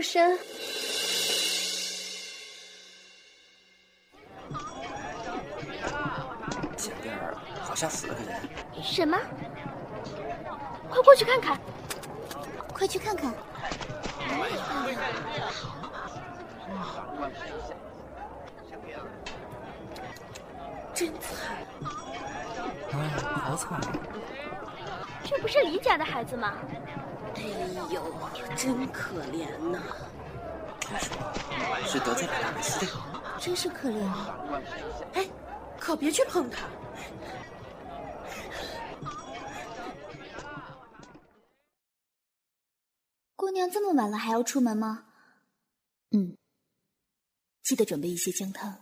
陌生。前边好像死了个人。什么？快过去看看！快去看看！真惨！哎，好惨！这不是李家的孩子吗？哎呦，真可怜呐！听说是得罪了大卫司令，真是可怜啊。哎，可别去碰他！姑娘这么晚了还要出门吗？嗯，记得准备一些姜汤。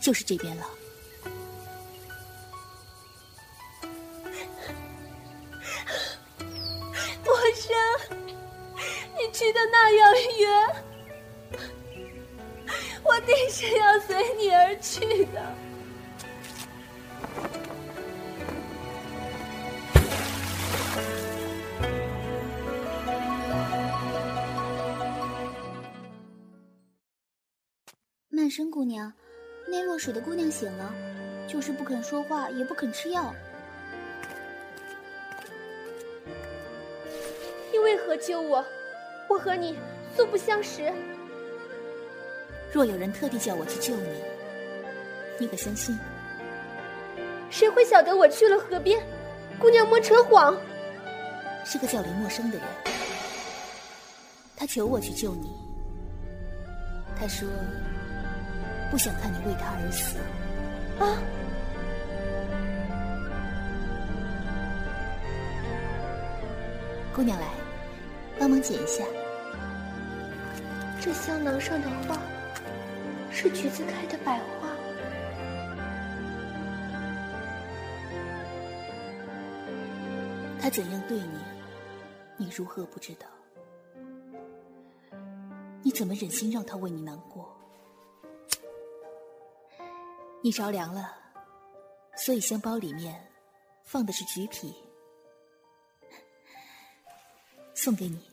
就是这边了。那样远，我定是要随你而去的。曼生姑娘。那落水的姑娘醒了，就是不肯说话，也不肯吃药。你为何救我？我和你素不相识。若有人特地叫我去救你，你可相信？谁会晓得我去了河边？姑娘莫扯谎。是个叫林默生的人，他求我去救你。他说。不想看你为他而死，啊！姑娘来，帮忙捡一下。这香囊上的花是橘子开的百花。他怎样对你，你如何不知道？你怎么忍心让他为你难过？你着凉了，所以香包里面放的是橘皮，送给你。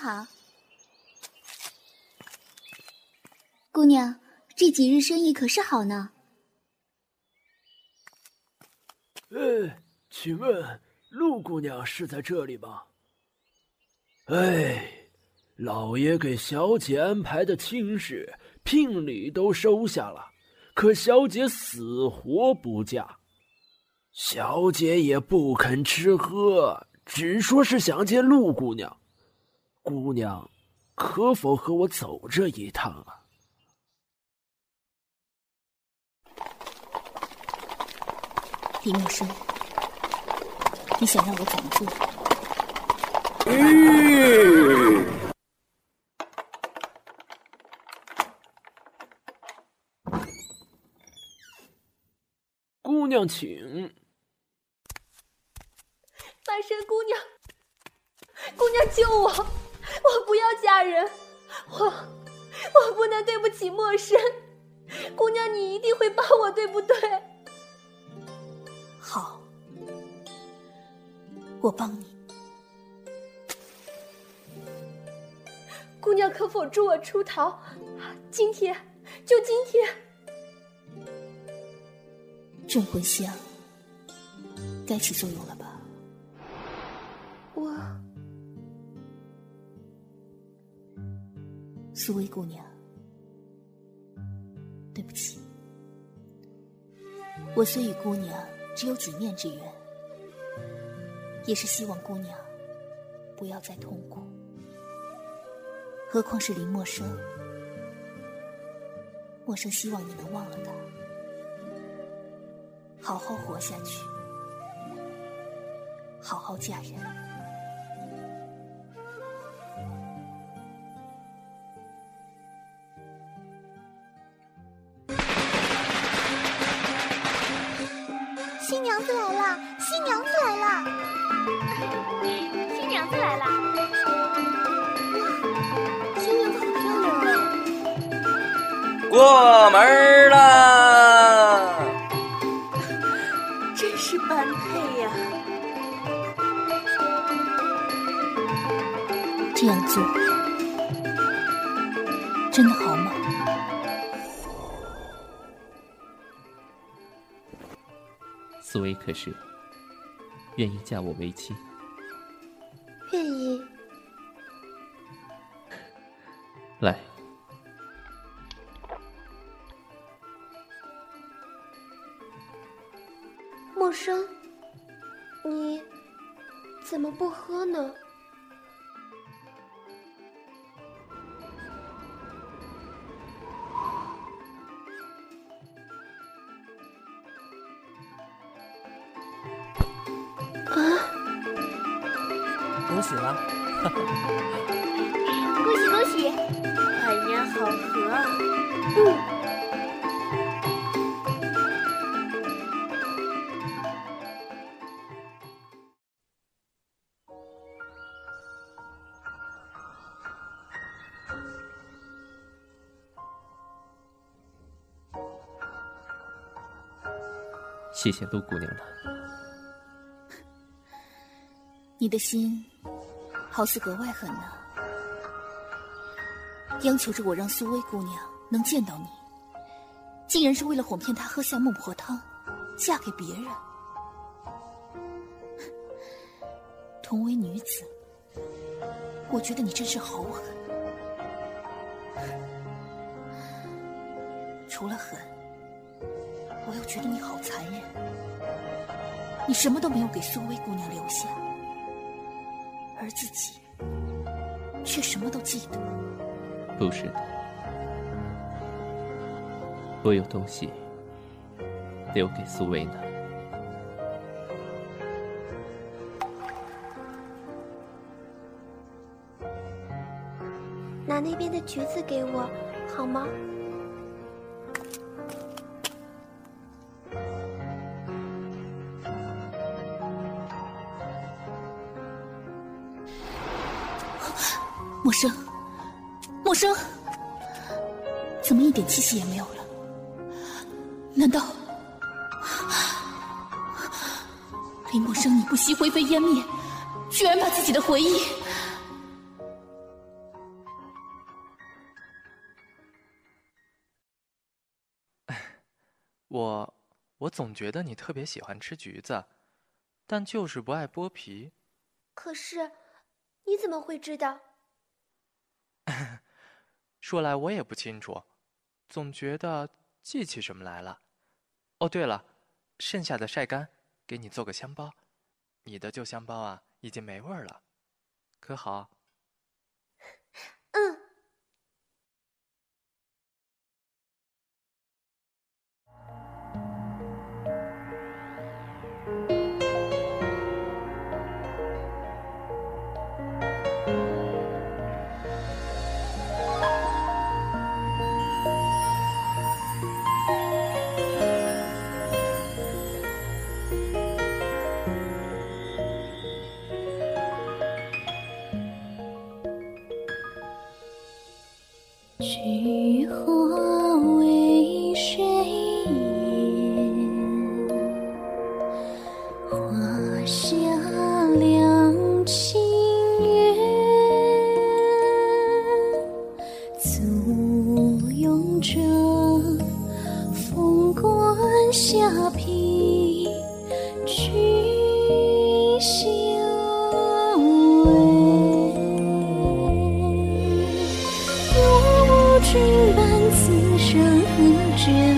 好，姑娘，这几日生意可是好呢。哎。请问陆姑娘是在这里吗？哎，老爷给小姐安排的亲事聘礼都收下了，可小姐死活不嫁，小姐也不肯吃喝，只说是想见陆姑娘。姑娘，可否和我走这一趟啊？李默生。你想让我怎么做？姑娘，请。半山姑娘，姑娘救！我大人，我我不能对不起陌生。姑娘，你一定会帮我，对不对？好。我帮你，姑娘可否助我出逃？今天，就今天。镇魂香该起作用了苏薇姑娘，对不起，我虽与姑娘只有几面之缘。也是希望姑娘不要再痛苦，何况是林默生。默生希望你能忘了他，好好活下去，好好嫁人。新娘子来了。新娘子来了。哇新娘子好漂亮啊。过门了。真是般配呀。这样做真的好吗？此为可是愿意嫁我为妻？愿意。来，陌生，你怎么不喝呢？恭喜了！恭喜恭喜！百年好合啊！嗯。谢谢陆姑娘了。你的心好似格外狠呢，央求着我让苏薇姑娘能见到你，竟然是为了哄骗她喝下孟婆汤，嫁给别人。同为女子，我觉得你真是好狠。除了狠，我又觉得你好残忍。你什么都没有给苏薇姑娘留下。而自己却什么都记得。不是的，我有东西留给苏薇呢。拿那边的橘子给我，好吗？生，陌生，怎么一点气息也没有了？难道林陌生你不惜灰飞烟灭，居然把自己的回忆……我我总觉得你特别喜欢吃橘子，但就是不爱剥皮。可是，你怎么会知道？说来我也不清楚，总觉得记起什么来了。哦，对了，剩下的晒干，给你做个香包。你的旧香包啊，已经没味儿了，可好？寻。